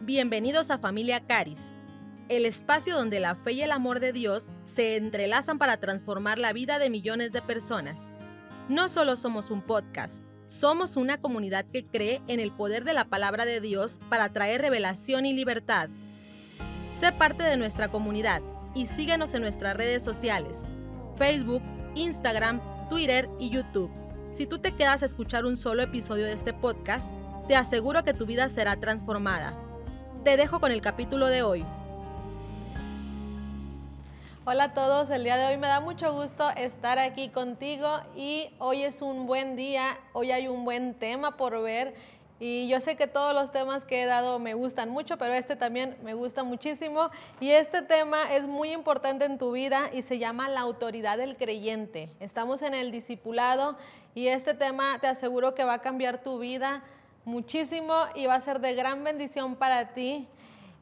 Bienvenidos a Familia Caris, el espacio donde la fe y el amor de Dios se entrelazan para transformar la vida de millones de personas. No solo somos un podcast, somos una comunidad que cree en el poder de la palabra de Dios para traer revelación y libertad. Sé parte de nuestra comunidad y síguenos en nuestras redes sociales, Facebook, Instagram, Twitter y YouTube. Si tú te quedas a escuchar un solo episodio de este podcast, te aseguro que tu vida será transformada. Te dejo con el capítulo de hoy. Hola a todos, el día de hoy me da mucho gusto estar aquí contigo y hoy es un buen día, hoy hay un buen tema por ver y yo sé que todos los temas que he dado me gustan mucho, pero este también me gusta muchísimo y este tema es muy importante en tu vida y se llama la autoridad del creyente. Estamos en el discipulado y este tema te aseguro que va a cambiar tu vida muchísimo y va a ser de gran bendición para ti.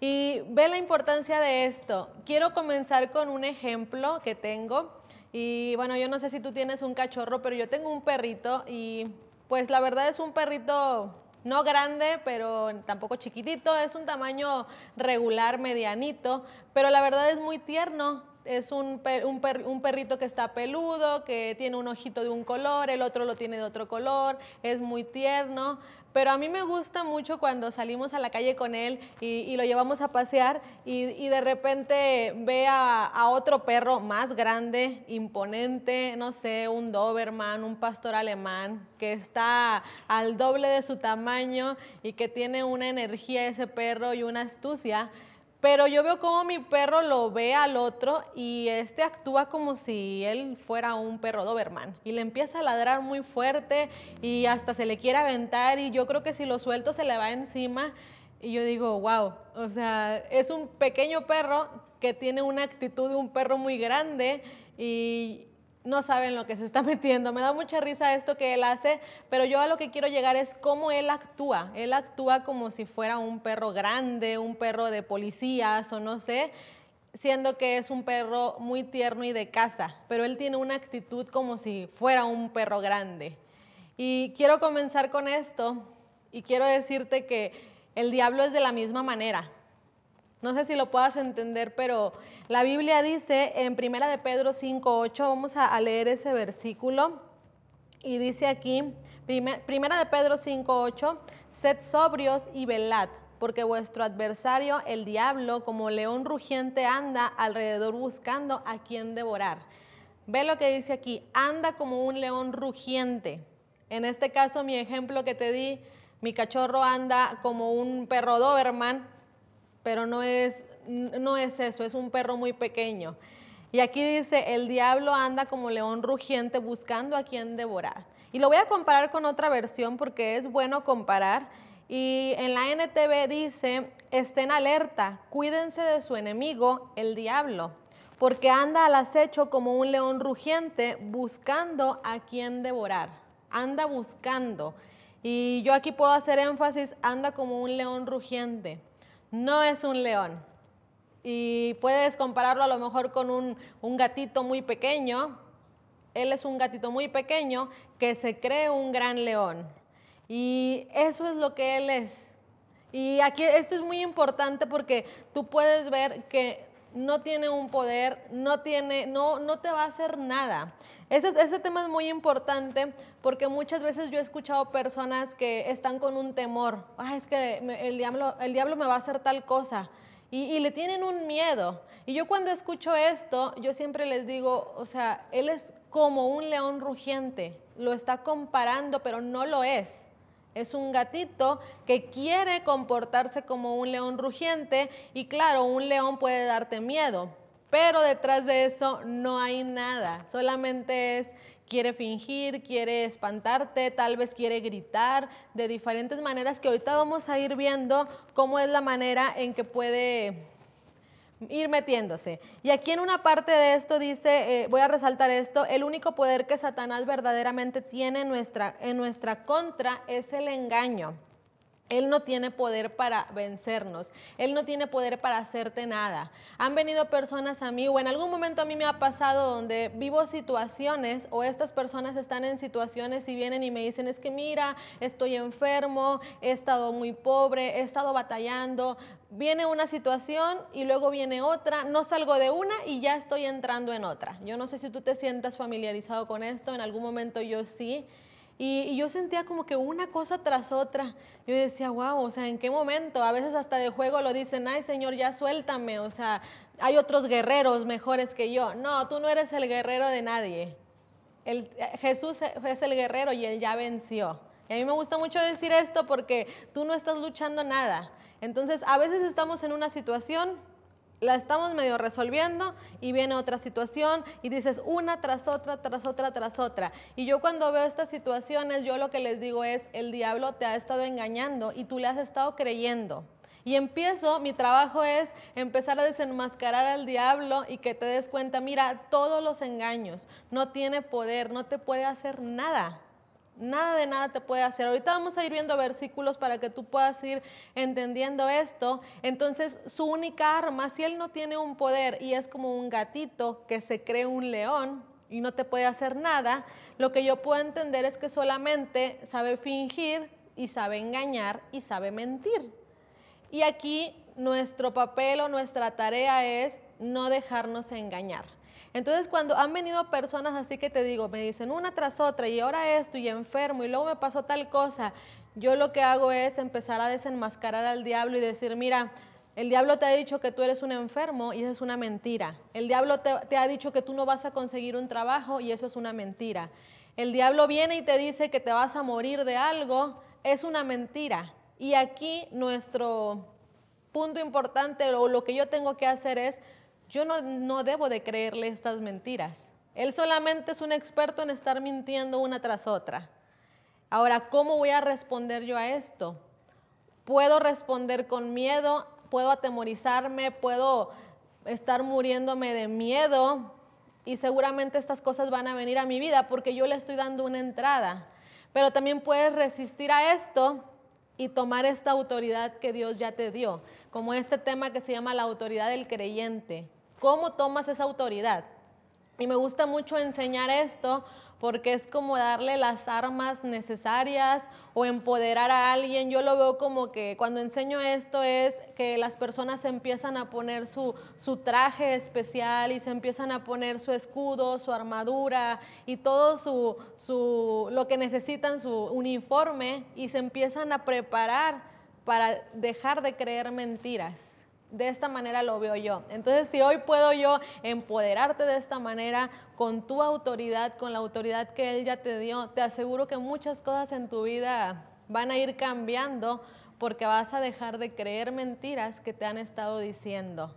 Y ve la importancia de esto. Quiero comenzar con un ejemplo que tengo. Y bueno, yo no sé si tú tienes un cachorro, pero yo tengo un perrito y pues la verdad es un perrito no grande, pero tampoco chiquitito, es un tamaño regular, medianito, pero la verdad es muy tierno es un, un, perrito que está peludo, que tiene un ojito de un color, el otro lo tiene de otro color, es muy tierno. Pero a mí me gusta mucho cuando salimos a la calle con él y, lo llevamos a pasear y, de repente ve a, a, otro perro más grande, imponente, no sé, un Doberman, un pastor alemán, que está al doble de su tamaño y que tiene una energía ese perro y una astucia. Pero yo veo como mi perro lo ve al otro y este actúa como si él fuera un perro Doberman. Y le empieza a ladrar muy fuerte y hasta se le quiere aventar y yo creo que si lo suelto se le va encima. Y yo digo, wow, o sea, es un pequeño perro que tiene una actitud de un perro muy grande y no saben lo que se está metiendo. Me da mucha risa esto que él hace, pero yo a lo que quiero llegar es cómo él actúa. Él actúa como si fuera un perro grande, un perro de policías o no sé, siendo que es un perro muy tierno y de casa, pero él tiene una actitud como si fuera un perro grande. Y quiero comenzar con esto y quiero decirte que el diablo es de la misma manera. No sé si lo puedas entender, pero la Biblia dice en Primera de Pedro 5.8, vamos a leer ese versículo, y dice aquí, Primera de Pedro 5.8, sed sobrios y velad, porque vuestro adversario, el diablo, como león rugiente, anda alrededor buscando a quien devorar. Ve lo que dice aquí, anda como un león rugiente. En este caso, mi ejemplo que te di, mi cachorro anda como un perro Doberman, pero no es, no es eso, es un perro muy pequeño. Y aquí dice, el diablo anda como león rugiente buscando a quien devorar. Y lo voy a comparar con otra versión porque es bueno comparar. Y en la NTV dice, estén alerta, cuídense de su enemigo, el diablo, porque anda al acecho como un león rugiente buscando a quien devorar. Anda buscando. Y yo aquí puedo hacer énfasis, anda como un león rugiente no es un león. Y puedes compararlo a lo mejor con un, gatito muy pequeño. Él es un gatito muy pequeño que se cree un gran león. Y eso es lo que él es. Y aquí esto es muy importante porque tú puedes ver que no tiene un poder, no, tiene, no, no te va a hacer nada. Ese, ese, tema es muy importante porque muchas veces yo he escuchado personas que están con un temor, es que el, diablo, el diablo me va a hacer tal cosa y, y, le tienen un miedo. Y yo cuando escucho esto, yo siempre les digo, o sea, él es como un león rugiente, lo está comparando, pero no lo es. Es un gatito que quiere comportarse como un león rugiente y claro, un león puede darte miedo, pero detrás de eso no hay nada, solamente es quiere fingir, quiere espantarte, tal vez quiere gritar de diferentes maneras que ahorita vamos a ir viendo cómo es la manera en que puede ir metiéndose. Y aquí en una parte de esto dice, eh, voy a resaltar esto, el único poder que Satanás verdaderamente tiene nuestra, en nuestra contra es el engaño. Él no tiene poder para vencernos. Él no tiene poder para hacerte nada. Han venido personas a mí o en algún momento a mí me ha pasado donde vivo situaciones o estas personas están en situaciones y vienen y me dicen, es que mira, estoy enfermo, he estado muy pobre, he estado batallando. Viene una situación y luego viene otra, no salgo de una y ya estoy entrando en otra. Yo no sé si tú te sientas familiarizado con esto, en algún momento yo sí. Y, yo sentía como que una cosa tras otra. Yo decía, wow, o sea, ¿en qué momento? A veces hasta de juego lo dicen, ay Señor, ya suéltame. O sea, hay otros guerreros mejores que yo. No, tú no eres el guerrero de nadie. El, Jesús es el guerrero y él ya venció. Y a mí me gusta mucho decir esto porque tú no estás luchando nada. Entonces, a veces estamos en una situación la estamos medio resolviendo y viene otra situación y dices una tras otra, tras otra, tras otra. Y yo cuando veo estas situaciones, yo lo que les digo es, el diablo te ha estado engañando y tú le has estado creyendo. Y empiezo, mi trabajo es empezar a desenmascarar al diablo y que te des cuenta, mira, todos los engaños, no tiene poder, no te puede hacer nada. Nada de nada te puede hacer. Ahorita vamos a ir viendo versículos para que tú puedas ir entendiendo esto. Entonces, su única arma, si él no tiene un poder y es como un gatito que se cree un león y no te puede hacer nada, lo que yo puedo entender es que solamente sabe fingir y sabe engañar y sabe mentir. Y aquí nuestro papel o nuestra tarea es no dejarnos engañar. Entonces cuando han venido personas así que te digo, me dicen una tras otra y ahora esto y enfermo y luego me pasó tal cosa, yo lo que hago es empezar a desenmascarar al diablo y decir, mira, el diablo te ha dicho que tú eres un enfermo y eso es una mentira. El diablo te, te, ha dicho que tú no vas a conseguir un trabajo y eso es una mentira. El diablo viene y te dice que te vas a morir de algo, es una mentira. Y aquí nuestro punto importante o lo que yo tengo que hacer es yo no, debo de creerle estas mentiras. Él solamente es un experto en estar mintiendo una tras otra. Ahora, ¿cómo voy a responder yo a esto? Puedo responder con miedo, puedo atemorizarme, puedo estar muriéndome de miedo y seguramente estas cosas van a venir a mi vida porque yo le estoy dando una entrada. Pero también puedes resistir a esto y tomar esta autoridad que Dios ya te dio, como este tema que se llama la autoridad del creyente. ¿Cómo tomas esa autoridad? Y me gusta mucho enseñar esto porque es como darle las armas necesarias o empoderar a alguien. Yo lo veo como que cuando enseño esto es que las personas empiezan a poner su, su, traje especial y se empiezan a poner su escudo, su armadura y todo su, su, lo que necesitan, su uniforme y se empiezan a preparar para dejar de creer mentiras de esta manera lo veo yo. Entonces, si hoy puedo yo empoderarte de esta manera, con tu autoridad, con la autoridad que Él ya te dio, te aseguro que muchas cosas en tu vida van a ir cambiando porque vas a dejar de creer mentiras que te han estado diciendo.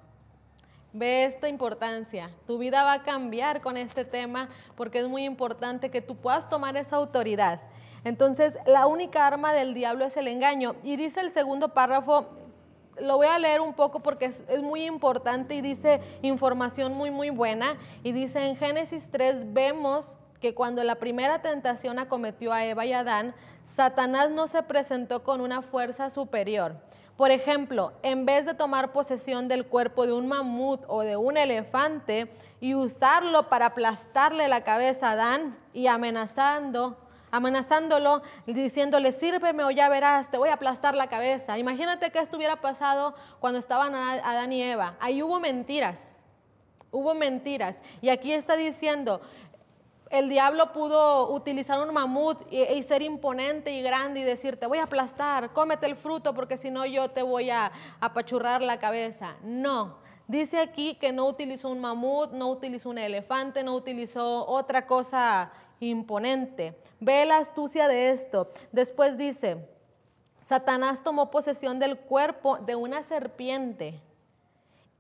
Ve esta importancia. Tu vida va a cambiar con este tema porque es muy importante que tú puedas tomar esa autoridad. Entonces, la única arma del diablo es el engaño. Y dice el segundo párrafo, lo voy a leer un poco porque es, muy importante y dice información muy, muy buena. Y dice en Génesis 3 vemos que cuando la primera tentación acometió a Eva y Adán, Satanás no se presentó con una fuerza superior. Por ejemplo, en vez de tomar posesión del cuerpo de un mamut o de un elefante y usarlo para aplastarle la cabeza a Adán y amenazando amenazándolo, diciéndole, sírveme o ya verás, te voy a aplastar la cabeza. Imagínate que esto hubiera pasado cuando estaban Adán y Eva. Ahí hubo mentiras, hubo mentiras. Y aquí está diciendo, el diablo pudo utilizar un mamut y, ser imponente y grande y decir, te voy a aplastar, cómete el fruto porque si no yo te voy a apachurrar la cabeza. No, dice aquí que no utilizó un mamut, no utilizó un elefante, no utilizó otra cosa imponente. Ve la astucia de esto. Después dice, Satanás tomó posesión del cuerpo de una serpiente,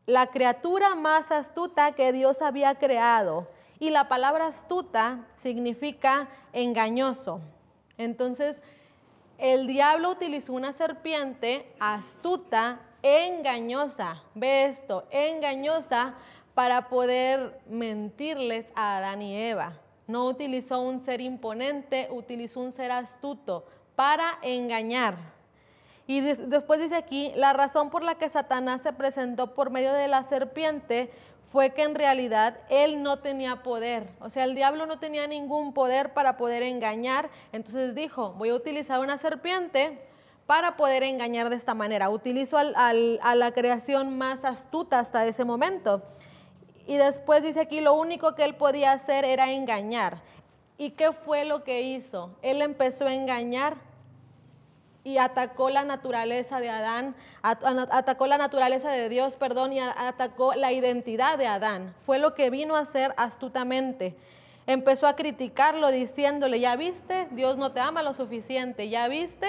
la criatura más astuta que Dios había creado. Y la palabra astuta significa engañoso. Entonces, el diablo utilizó una serpiente astuta, engañosa. Ve esto, engañosa para poder mentirles a Adán y Eva. No utilizó un ser imponente, utilizó un ser astuto para engañar. Y después dice aquí, la razón por la que Satanás se presentó por medio de la serpiente fue que en realidad él no tenía poder. O sea, el diablo no tenía ningún poder para poder engañar. Entonces dijo, voy a utilizar una serpiente para poder engañar de esta manera. Utilizo a la creación más astuta hasta ese momento. Y después dice aquí, lo único que él podía hacer era engañar. ¿Y qué fue lo que hizo? Él empezó a engañar y atacó la naturaleza de Adán, atacó la naturaleza de Dios, perdón, y atacó la identidad de Adán. Fue lo que vino a hacer astutamente. Empezó a criticarlo diciéndole, ya viste, Dios no te ama lo suficiente, ya viste,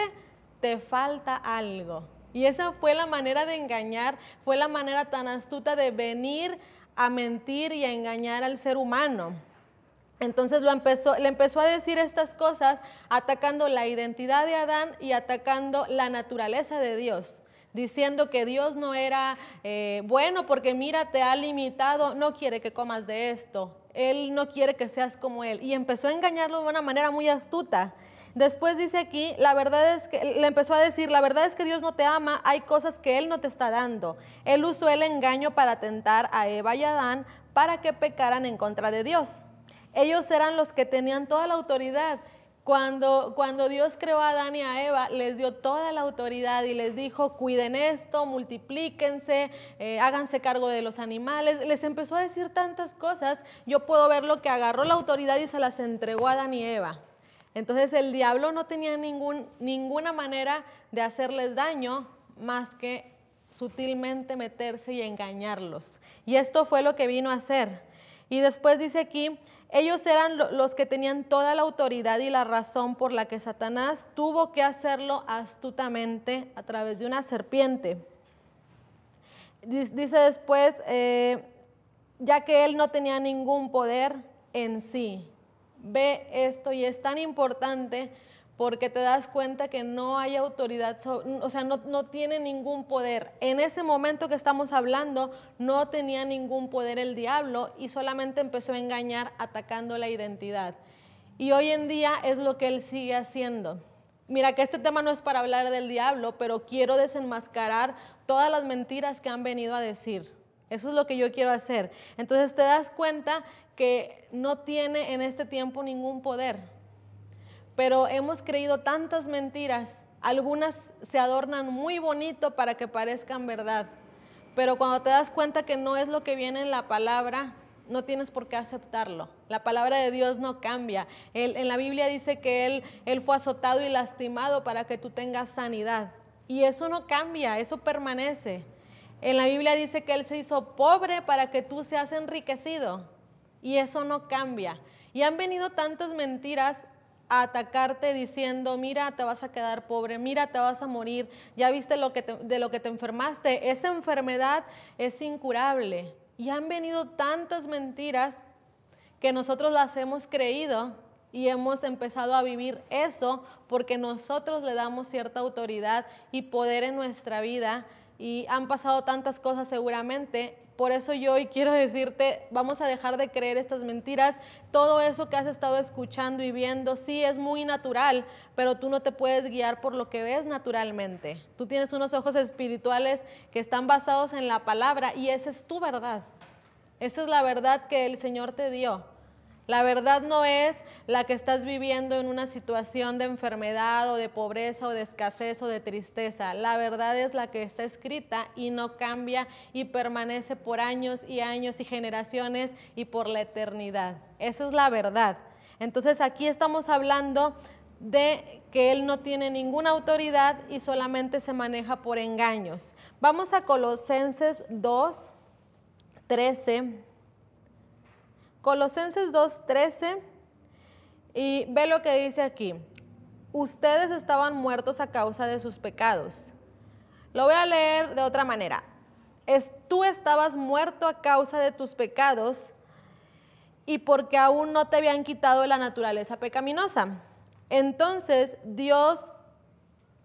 te falta algo. Y esa fue la manera de engañar, fue la manera tan astuta de venir a mentir y a engañar al ser humano. Entonces lo empezó, le empezó a decir estas cosas atacando la identidad de Adán y atacando la naturaleza de Dios, diciendo que Dios no era eh, bueno porque mira, te ha limitado, no quiere que comas de esto, Él no quiere que seas como Él. Y empezó a engañarlo de una manera muy astuta. Después dice aquí, la verdad es que le empezó a decir, la verdad es que Dios no te ama, hay cosas que Él no te está dando. Él usó el engaño para tentar a Eva y Adán para que pecaran en contra de Dios. Ellos eran los que tenían toda la autoridad. Cuando, cuando Dios creó a Adán y a Eva, les dio toda la autoridad y les dijo, cuiden esto, multiplíquense, eh, háganse cargo de los animales. Les empezó a decir tantas cosas. Yo puedo ver lo que agarró la autoridad y se las entregó a Adán y Eva. Entonces el diablo no tenía ningún, ninguna manera de hacerles daño más que sutilmente meterse y engañarlos. Y esto fue lo que vino a hacer. Y después dice aquí, ellos eran los que tenían toda la autoridad y la razón por la que Satanás tuvo que hacerlo astutamente a través de una serpiente. Dice después, eh, ya que él no tenía ningún poder en sí. Ve esto y es tan importante porque te das cuenta que no hay autoridad, o sea, no, tiene ningún poder. En ese momento que estamos hablando, no tenía ningún poder el diablo y solamente empezó a engañar atacando la identidad. Y hoy en día es lo que él sigue haciendo. Mira que este tema no es para hablar del diablo, pero quiero desenmascarar todas las mentiras que han venido a decir. Eso es lo que yo quiero hacer. Entonces te das cuenta que no tiene en este tiempo ningún poder pero hemos creído tantas mentiras. Algunas se adornan muy bonito para que parezcan verdad, pero cuando te das cuenta que no es lo que viene en la palabra, no tienes por qué aceptarlo. La palabra de Dios no cambia. en la Biblia dice que él, él fue azotado y lastimado para que tú tengas sanidad. Y eso no cambia, eso permanece. En la Biblia dice que Él se hizo pobre para que tú seas enriquecido. Y eso no cambia. Y han venido tantas mentiras a atacarte diciendo, mira, te vas a quedar pobre, mira, te vas a morir, ya viste de lo que te enfermaste, esa enfermedad es incurable. Y han venido tantas mentiras que nosotros las hemos creído y hemos empezado a vivir eso porque nosotros le damos cierta autoridad y poder en nuestra vida y han pasado tantas cosas seguramente por eso yo hoy quiero decirte, vamos a dejar de creer estas mentiras. Todo eso que has estado escuchando y viendo, sí es muy natural, pero tú no te puedes guiar por lo que ves naturalmente. Tú tienes unos ojos espirituales que están basados en la palabra y esa es tu verdad. Esa es la verdad que el Señor te dio. La verdad no es la que estás viviendo en una situación de enfermedad o de pobreza o de escasez o de tristeza. La verdad es la que está escrita y no cambia y permanece por años y años y generaciones y por la eternidad. Esa es la verdad. Entonces aquí estamos hablando de que Él no tiene ninguna autoridad y solamente se maneja por engaños. Vamos a Colosenses 2, 13 Colosenses 2.13 y ve lo que dice aquí. Ustedes estaban muertos a causa de sus pecados. Lo voy a leer de otra manera. Es, tú estabas muerto a causa de tus pecados y porque aún no te habían quitado la naturaleza pecaminosa. Entonces Dios,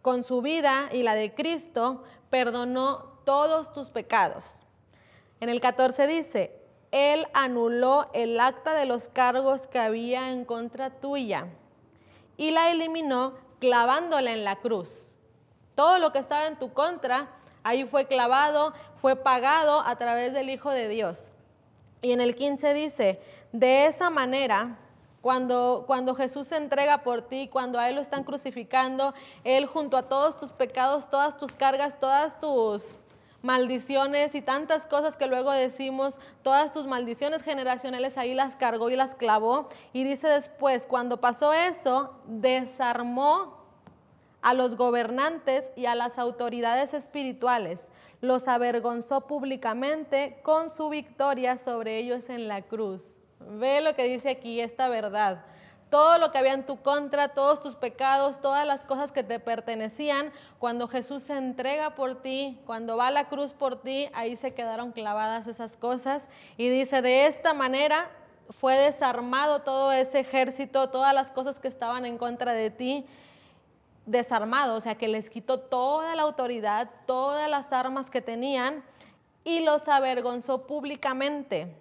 con su vida y la de Cristo, perdonó todos tus pecados. En el 14 dice, él anuló el acta de los cargos que había en contra tuya y la eliminó clavándola en la cruz. Todo lo que estaba en tu contra, ahí fue clavado, fue pagado a través del Hijo de Dios. Y en el 15 dice, de esa manera, cuando, cuando Jesús se entrega por ti, cuando a Él lo están crucificando, Él junto a todos tus pecados, todas tus cargas, todas tus maldiciones y tantas cosas que luego decimos, todas tus maldiciones generacionales ahí las cargó y las clavó. Y dice después, cuando pasó eso, desarmó a los gobernantes y a las autoridades espirituales, los avergonzó públicamente con su victoria sobre ellos en la cruz. Ve lo que dice aquí, esta verdad todo lo que había en tu contra, todos tus pecados, todas las cosas que te pertenecían, cuando Jesús se entrega por ti, cuando va a la cruz por ti, ahí se quedaron clavadas esas cosas. Y dice, de esta manera fue desarmado todo ese ejército, todas las cosas que estaban en contra de ti, desarmado, o sea que les quitó toda la autoridad, todas las armas que tenían y los avergonzó públicamente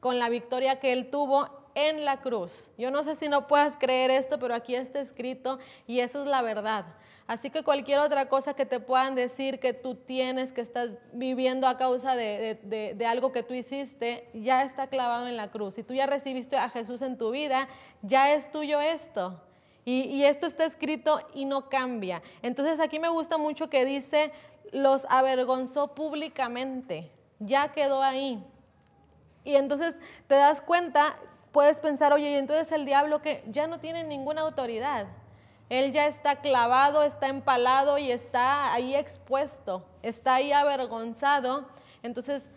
con la victoria que él tuvo en la cruz. Yo no sé si no puedas creer esto, pero aquí está escrito y eso es la verdad. Así que cualquier otra cosa que te puedan decir que tú tienes, que estás viviendo a causa de, algo que tú hiciste, ya está clavado en la cruz. Si tú ya recibiste a Jesús en tu vida, ya es tuyo esto. Y, y esto está escrito y no cambia. Entonces aquí me gusta mucho que dice, los avergonzó públicamente. Ya quedó ahí. Y entonces te das cuenta puedes pensar, oye, y entonces el diablo que ya no tiene ninguna autoridad. Él ya está clavado, está empalado y está ahí expuesto, está ahí avergonzado. Entonces,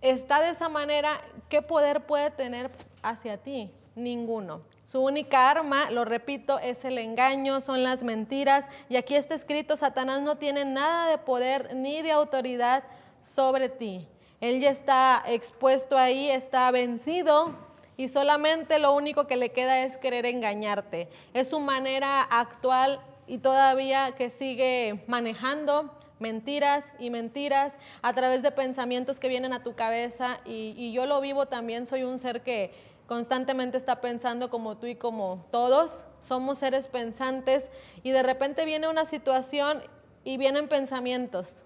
está de esa manera, ¿qué poder puede tener hacia ti? Ninguno. Su única arma, lo repito, es el engaño, son las mentiras. Y aquí está escrito, Satanás no tiene nada de poder ni de autoridad sobre ti. Él ya está expuesto ahí, está vencido, y solamente lo único que le queda es querer engañarte. Es su manera actual y todavía que sigue manejando mentiras y mentiras a través de pensamientos que vienen a tu cabeza y, yo lo vivo también, soy un ser que constantemente está pensando como tú y como todos, somos seres pensantes y de repente viene una situación y vienen pensamientos.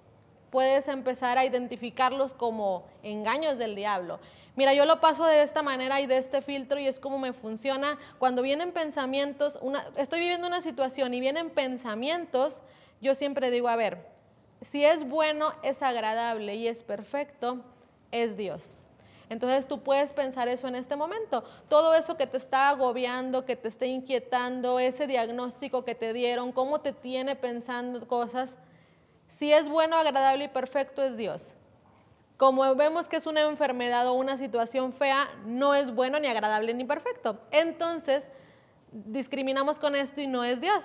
Puedes empezar a identificarlos como engaños del diablo. Mira, yo lo paso de esta manera y de este filtro y es como me funciona. Cuando vienen pensamientos, estoy viviendo una situación y vienen pensamientos, yo siempre digo, a ver, si es bueno, es agradable y es perfecto, es Dios. Entonces tú puedes pensar eso en este momento. Todo eso que te está agobiando, que te está inquietando, ese diagnóstico que te dieron, cómo te tiene pensando cosas, si es bueno, agradable y perfecto, es Dios. Como vemos que es una enfermedad o una situación fea, no es bueno ni agradable ni perfecto. Entonces, discriminamos con esto y no es Dios.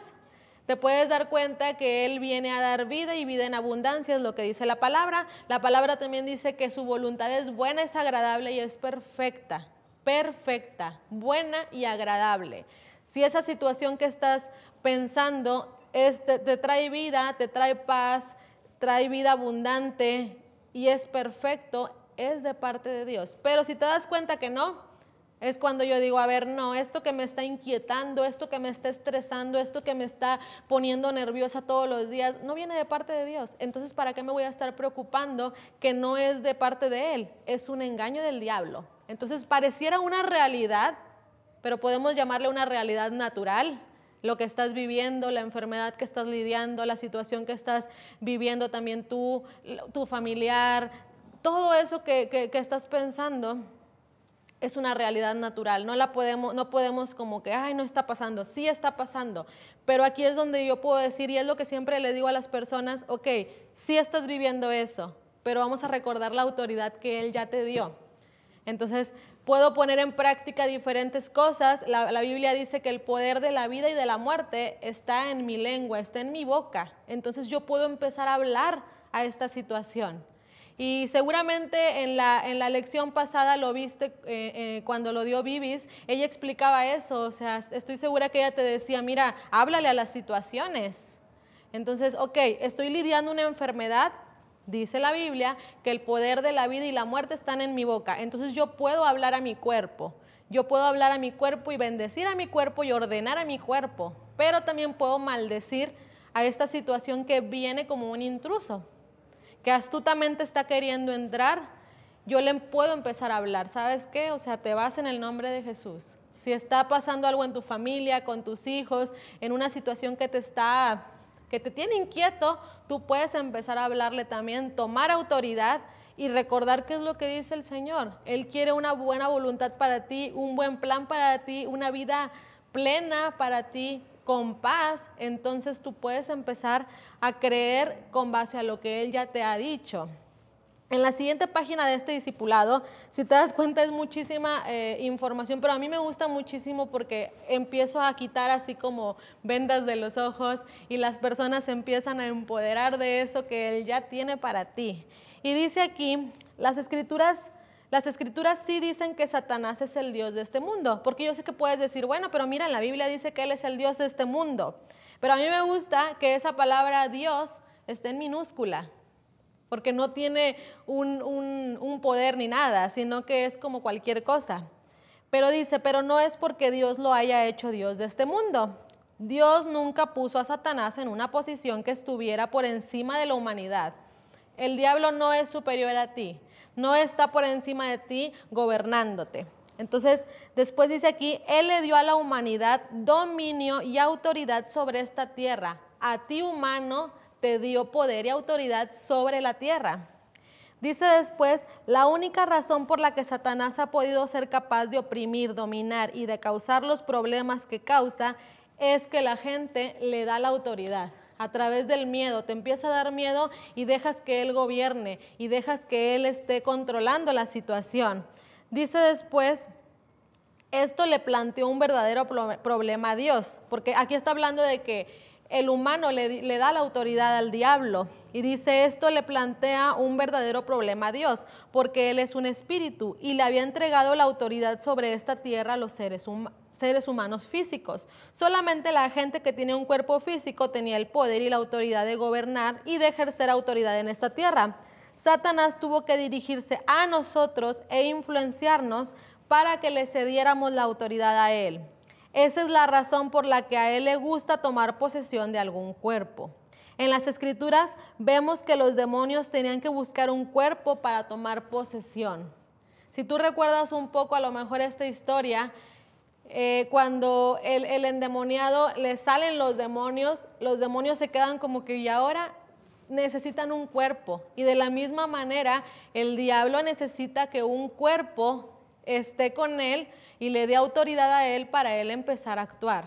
Te puedes dar cuenta que Él viene a dar vida y vida en abundancia, es lo que dice la palabra. La palabra también dice que su voluntad es buena, es agradable y es perfecta. Perfecta, buena y agradable. Si esa situación que estás pensando te, te trae vida, te trae paz, trae vida abundante, y es perfecto, es de parte de Dios. Pero si te das cuenta que no, es cuando yo digo, a ver, no, esto que me está inquietando, esto que me está estresando, esto que me está poniendo nerviosa todos los días, no viene de parte de Dios. Entonces, ¿para qué me voy a estar preocupando que no es de parte de Él? Es un engaño del diablo. Entonces, pareciera una realidad, pero podemos llamarle una realidad natural, lo que estás viviendo, la enfermedad que estás lidiando, la situación que estás viviendo también tú, tu familiar, todo eso que, estás pensando es una realidad natural, no la podemos, no podemos como que, ay, no está pasando, sí está pasando, pero aquí es donde yo puedo decir, y es lo que siempre le digo a las personas, ok, sí estás viviendo eso, pero vamos a recordar la autoridad que Él ya te dio. Entonces, puedo poner en práctica diferentes cosas. La, Biblia dice que el poder de la vida y de la muerte está en mi lengua, está en mi boca. Entonces yo puedo empezar a hablar a esta situación. Y seguramente en la, en la lección pasada lo viste eh, eh, cuando lo dio Vivis, ella explicaba eso, o sea, estoy segura que ella te decía, mira, háblale a las situaciones. Entonces, ok, estoy lidiando una enfermedad, Dice la Biblia que el poder de la vida y la muerte están en mi boca. Entonces yo puedo hablar a mi cuerpo. Yo puedo hablar a mi cuerpo y bendecir a mi cuerpo y ordenar a mi cuerpo. Pero también puedo maldecir a esta situación que viene como un intruso, que astutamente está queriendo entrar, yo le puedo empezar a hablar. ¿Sabes qué? O sea, te vas en el nombre de Jesús. Si está pasando algo en tu familia, con tus hijos, en una situación que te está que te tiene inquieto, tú puedes empezar a hablarle también, tomar autoridad y recordar qué es lo que dice el Señor. Él quiere una buena voluntad para ti, un buen plan para ti, una vida plena para ti, con paz. Entonces tú puedes empezar a creer con base a lo que Él ya te ha dicho. En la siguiente página de este discipulado, si te das cuenta, es muchísima eh, información, pero a mí me gusta muchísimo porque empiezo a quitar así como vendas de los ojos y las personas empiezan a empoderar de eso que Él ya tiene para ti. Y dice aquí, las escrituras, las escrituras sí dicen que Satanás es el Dios de este mundo, porque yo sé que puedes decir, bueno, pero mira, en la Biblia dice que Él es el Dios de este mundo, pero a mí me gusta que esa palabra Dios esté en minúscula porque no tiene un, poder ni nada, sino que es como cualquier cosa. Pero dice, pero no es porque Dios lo haya hecho Dios de este mundo. Dios nunca puso a Satanás en una posición que estuviera por encima de la humanidad. El diablo no es superior a ti, no está por encima de ti gobernándote. Entonces, después dice aquí, Él le dio a la humanidad dominio y autoridad sobre esta tierra. A ti humano te dio poder y autoridad sobre la tierra. Dice después, la única razón por la que Satanás ha podido ser capaz de oprimir, dominar y de causar los problemas que causa es que la gente le da la autoridad a través del miedo. Te empieza a dar miedo y dejas que él gobierne y dejas que él esté controlando la situación. Dice después, esto le planteó un verdadero problema a Dios, porque aquí está hablando de que el humano le, da la autoridad al diablo. Y dice, esto le plantea un verdadero problema a Dios, porque Él es un espíritu y le había entregado la autoridad sobre esta tierra a los seres, seres humanos físicos. Solamente la gente que tiene un cuerpo físico tenía el poder y la autoridad de gobernar y de ejercer autoridad en esta tierra. Satanás tuvo que dirigirse a nosotros e influenciarnos para que le cediéramos la autoridad a Él. Esa es la razón por la que a él le gusta tomar posesión de algún cuerpo. En las escrituras vemos que los demonios tenían que buscar un cuerpo para tomar posesión. Si tú recuerdas un poco a lo mejor esta historia, eh, cuando el, el, endemoniado le salen los demonios, los demonios se quedan como que y ahora necesitan un cuerpo. Y de la misma manera, el diablo necesita que un cuerpo esté con él y le dé autoridad a él para él empezar a actuar.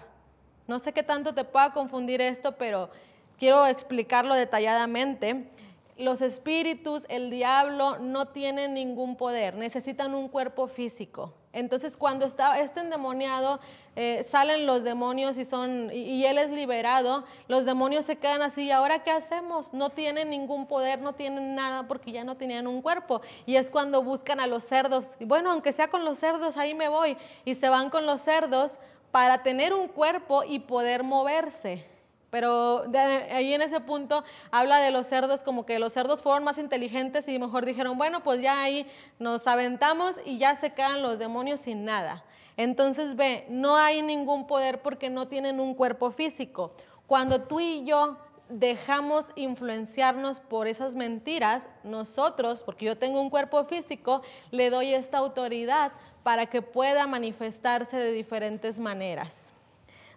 No sé qué tanto te pueda confundir esto, pero quiero explicarlo detalladamente. Los espíritus, el diablo, no tienen ningún poder, necesitan un cuerpo físico. Entonces, cuando está este endemoniado, eh, salen los demonios y, son, y, él es liberado, los demonios se quedan así, ¿y ahora qué hacemos? No tienen ningún poder, no tienen nada porque ya no tenían un cuerpo. Y es cuando buscan a los cerdos, y bueno, aunque sea con los cerdos, ahí me voy. Y se van con los cerdos para tener un cuerpo y poder moverse. Pero ahí en ese punto habla de los cerdos como que los cerdos fueron más inteligentes y mejor dijeron, bueno, pues ya ahí nos aventamos y ya se quedan los demonios sin nada. Entonces ve, no hay ningún poder porque no tienen un cuerpo físico. Cuando tú y yo dejamos influenciarnos por esas mentiras, nosotros, porque yo tengo un cuerpo físico, le doy esta autoridad para que pueda manifestarse de diferentes maneras.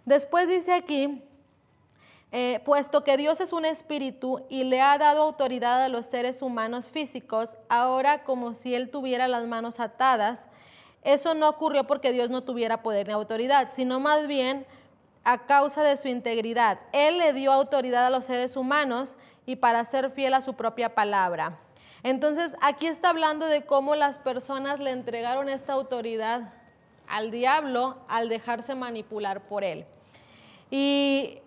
Después dice aquí, eh, puesto que Dios es un espíritu y le ha dado autoridad a los seres humanos físicos, ahora como si Él tuviera las manos atadas, eso no ocurrió porque Dios no tuviera poder ni autoridad, sino más bien a causa de su integridad. Él le dio autoridad a los seres humanos y para ser fiel a su propia palabra. Entonces, aquí está hablando de cómo las personas le entregaron esta autoridad al diablo al dejarse manipular por él. Y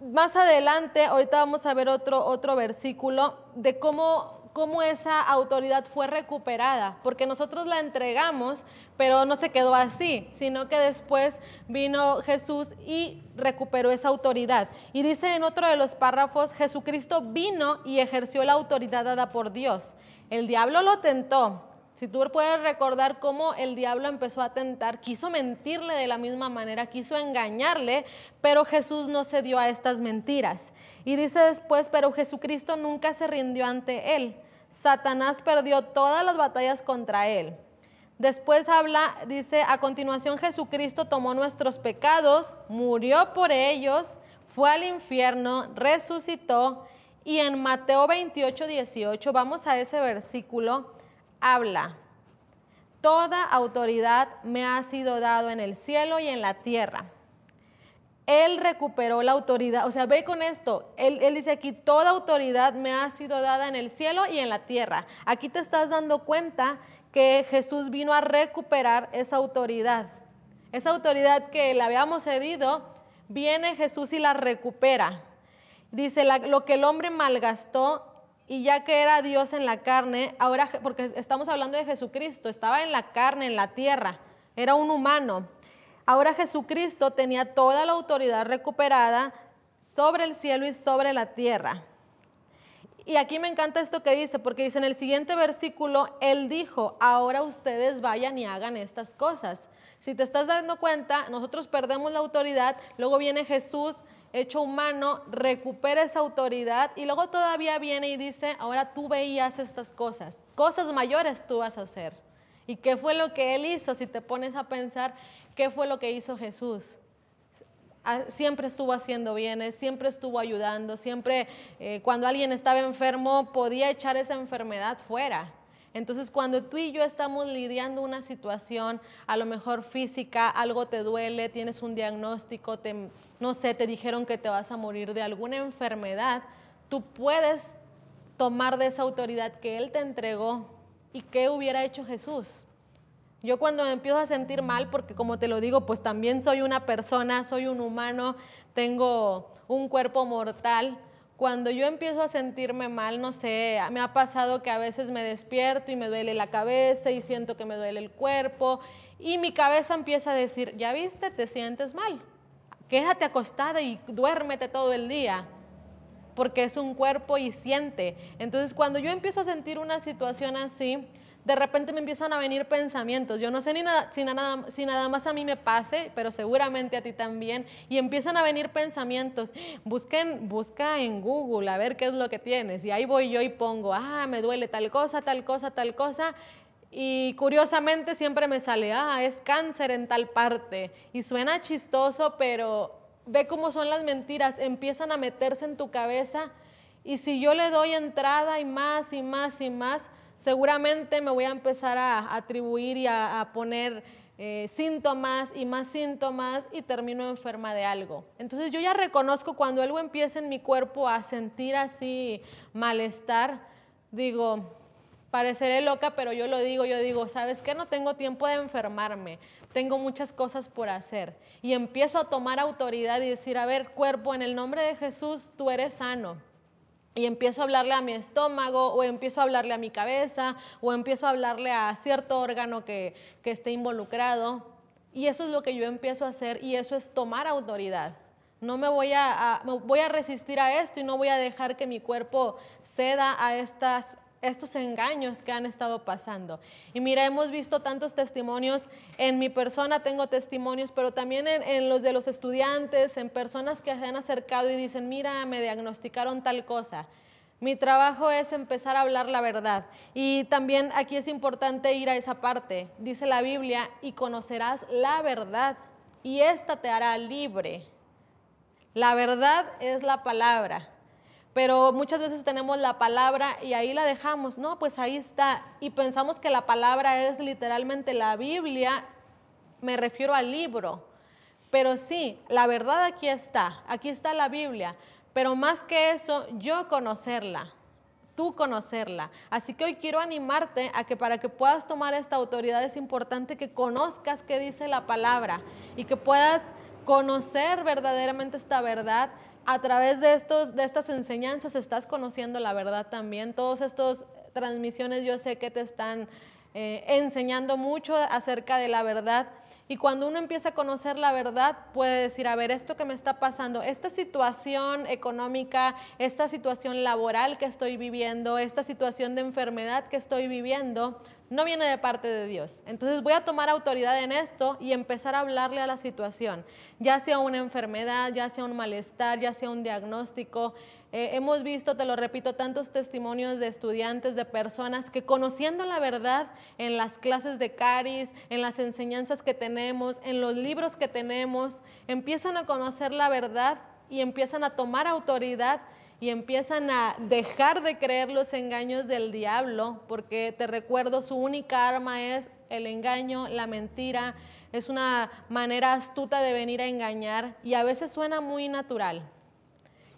más adelante, ahorita vamos a ver otro, otro versículo de cómo, cómo esa autoridad fue recuperada, porque nosotros la entregamos, pero no se quedó así, sino que después vino Jesús y recuperó esa autoridad. Y dice en otro de los párrafos, Jesucristo vino y ejerció la autoridad dada por Dios. El diablo lo tentó, Si tú puedes recordar cómo el diablo empezó a tentar, quiso mentirle de la misma manera, quiso engañarle, pero Jesús no se dio a estas mentiras. Y dice después, pero Jesucristo nunca se rindió ante él. Satanás perdió todas las batallas contra él. Después habla, dice, a continuación Jesucristo tomó nuestros pecados, murió por ellos, fue al infierno, resucitó. Y en Mateo 28, 18, vamos a ese versículo, habla, toda autoridad me ha sido dado en el cielo y en la tierra. Él recuperó la autoridad, o sea, ve con esto, él, él, dice aquí, toda autoridad me ha sido dada en el cielo y en la tierra. Aquí te estás dando cuenta que Jesús vino a recuperar esa autoridad. Esa autoridad que le habíamos cedido, viene Jesús y la recupera. Dice, lo que el hombre malgastó, y ya que era Dios en la carne, ahora, porque estamos hablando de Jesucristo, estaba en la carne, en la tierra, era un humano. Ahora Jesucristo tenía toda la autoridad recuperada sobre el cielo y sobre la tierra. Y aquí me encanta esto que dice, porque dice en el siguiente versículo, Él dijo, ahora ustedes vayan y hagan estas cosas. Si te estás dando cuenta, nosotros perdemos la autoridad, luego viene Jesús hecho humano, recupera esa autoridad y luego todavía viene y dice, ahora tú veías estas cosas, cosas mayores tú vas a hacer. ¿Y qué fue lo que él hizo? Si te pones a pensar, ¿qué fue lo que hizo Jesús? Siempre estuvo haciendo bienes, siempre estuvo ayudando, siempre eh, cuando alguien estaba enfermo podía echar esa enfermedad fuera. Entonces, cuando tú y yo estamos lidiando una situación, a lo mejor física, algo te duele, tienes un diagnóstico, no sé, te dijeron que te vas a morir de alguna enfermedad, tú puedes tomar de esa autoridad que Él te entregó y qué hubiera hecho Jesús. Yo cuando empiezo a sentir mal, porque como te lo digo, pues también soy una persona, soy un humano, tengo un cuerpo mortal, cuando yo empiezo a sentirme mal, no sé, me ha pasado que a veces me despierto y me duele la cabeza y siento que me duele el cuerpo y mi cabeza empieza a decir, ya viste, te sientes mal, quédate acostada y duérmete todo el día, porque es un cuerpo y siente. Entonces cuando yo empiezo a sentir una situación así, de repente me empiezan a venir pensamientos. Yo no sé ni nada, si, nada, si nada más a mí me pase, pero seguramente a ti también. Y empiezan a venir pensamientos. Busquen, busca en Google a ver qué es lo que tienes. Y ahí voy yo y pongo, ah, me duele tal cosa, tal cosa, tal cosa. Y curiosamente siempre me sale, ah, es cáncer en tal parte. Y suena chistoso, pero ve cómo son las mentiras. Empiezan a meterse en tu cabeza. Y si yo le doy entrada y más y más y más, seguramente me voy a empezar a atribuir y a, poner eh, síntomas y más síntomas y termino enferma de algo. Entonces yo ya reconozco cuando algo empieza en mi cuerpo a sentir así malestar, digo, pareceré loca, pero yo lo digo, yo digo, ¿sabes qué? No tengo tiempo de enfermarme, tengo muchas cosas por hacer. Y empiezo a tomar autoridad y decir, a ver, cuerpo, en el nombre de Jesús, tú eres sano y empiezo a hablarle a mi estómago o empiezo a hablarle a mi cabeza o empiezo a hablarle a cierto órgano que, esté involucrado. Y eso es lo que yo empiezo a hacer y eso es tomar autoridad. No me voy a, voy a resistir a esto y no voy a dejar que mi cuerpo ceda a estas estos engaños que han estado pasando. Y mira, hemos visto tantos testimonios, en mi persona tengo testimonios, pero también en, los de los estudiantes, en personas que se han acercado y dicen, mira, me diagnosticaron tal cosa. Mi trabajo es empezar a hablar la verdad. Y también aquí es importante ir a esa parte. Dice la Biblia, y conocerás la verdad, y esta te hará libre. La verdad es la palabra pero muchas veces tenemos la palabra y ahí la dejamos, no, pues ahí está, y pensamos que la palabra es literalmente la Biblia, me refiero al libro, pero sí, la verdad aquí está, aquí está la Biblia, pero más que eso, yo conocerla, tú conocerla. Así que hoy quiero animarte a que para que puedas tomar esta autoridad es importante que conozcas qué dice la palabra y que puedas conocer verdaderamente esta verdad a través de, estos, de estas enseñanzas estás conociendo la verdad también. Todas estas transmisiones yo sé que te están eh, enseñando mucho acerca de la verdad. Y cuando uno empieza a conocer la verdad, puede decir, a ver, esto que me está pasando, esta situación económica, esta situación laboral que estoy viviendo, esta situación de enfermedad que estoy viviendo, no viene de parte de Dios. Entonces voy a tomar autoridad en esto y empezar a hablarle a la situación, ya sea una enfermedad, ya sea un malestar, ya sea un diagnóstico. Eh, hemos visto, te lo repito, tantos testimonios de estudiantes, de personas que conociendo la verdad en las clases de Caris, en las enseñanzas que tenemos, en los libros que tenemos, empiezan a conocer la verdad y empiezan a tomar autoridad y empiezan a dejar de creer los engaños del diablo, porque te recuerdo, su única arma es el engaño, la mentira, es una manera astuta de venir a engañar y a veces suena muy natural.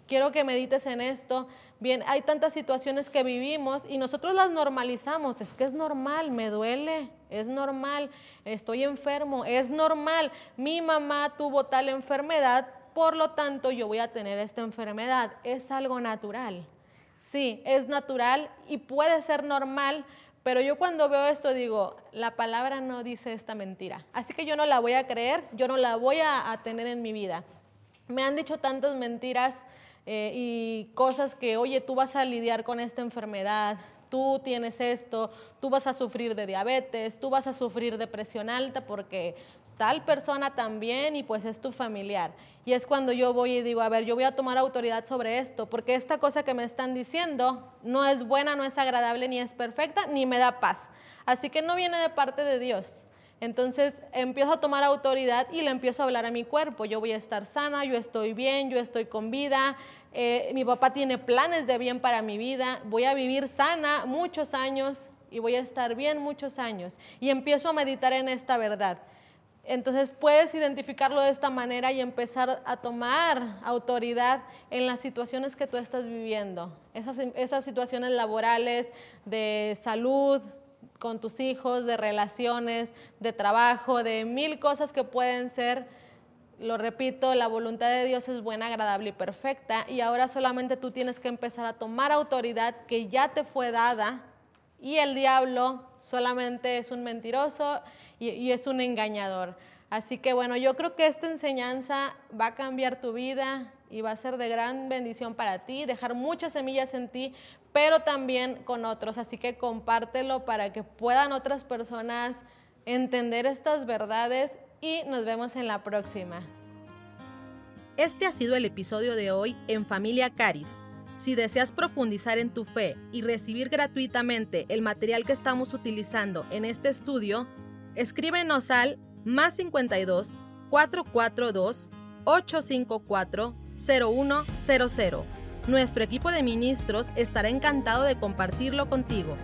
Quiero que medites en esto. Bien, hay tantas situaciones que vivimos y nosotros las normalizamos. Es que es normal, me duele, es normal, estoy enfermo, es normal. Mi mamá tuvo tal enfermedad, por lo tanto yo voy a tener esta enfermedad. Es algo natural. Sí, es natural y puede ser normal, pero yo cuando veo esto digo, la palabra no dice esta mentira. Así que yo no la voy a creer, yo no la voy a, tener en mi vida. Me han dicho tantas mentiras eh, y cosas que, oye, tú vas a lidiar con esta enfermedad, tú tienes esto, tú vas a sufrir de diabetes, tú vas a sufrir de presión alta porque tal persona también y pues es tu familiar. Y es cuando yo voy y digo, a ver, yo voy a tomar autoridad sobre esto, porque esta cosa que me están diciendo no es buena, no es agradable, ni es perfecta, ni me da paz. Así que no viene de parte de Dios. Entonces empiezo a tomar autoridad y le empiezo a hablar a mi cuerpo. Yo voy a estar sana, yo estoy bien, yo estoy con vida, eh, mi papá tiene planes de bien para mi vida, voy a vivir sana muchos años y voy a estar bien muchos años. Y empiezo a meditar en esta verdad. Entonces puedes identificarlo de esta manera y empezar a tomar autoridad en las situaciones que tú estás viviendo, esas, esas situaciones laborales, de salud, con tus hijos, de relaciones, de trabajo, de mil cosas que pueden ser, lo repito, la voluntad de Dios es buena, agradable y perfecta y ahora solamente tú tienes que empezar a tomar autoridad que ya te fue dada y el diablo solamente es un mentiroso y, es un engañador. Así que bueno, yo creo que esta enseñanza va a cambiar tu vida y va a ser de gran bendición para ti, dejar muchas semillas en ti, pero también con otros. Así que compártelo para que puedan otras personas entender estas verdades y nos vemos en la próxima. Este ha sido el episodio de hoy en Familia Caris. Si deseas profundizar en tu fe y recibir gratuitamente el material que estamos utilizando en este estudio, escríbenos al más 52 442 854 0100. Nuestro equipo de ministros estará encantado de compartirlo contigo.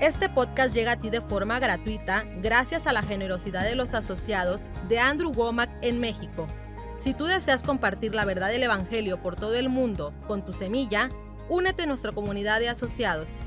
Este podcast llega a ti de forma gratuita gracias a la generosidad de los asociados de Andrew Womack en México. Si tú deseas compartir la verdad del Evangelio por todo el mundo con tu semilla, únete a nuestra comunidad de asociados.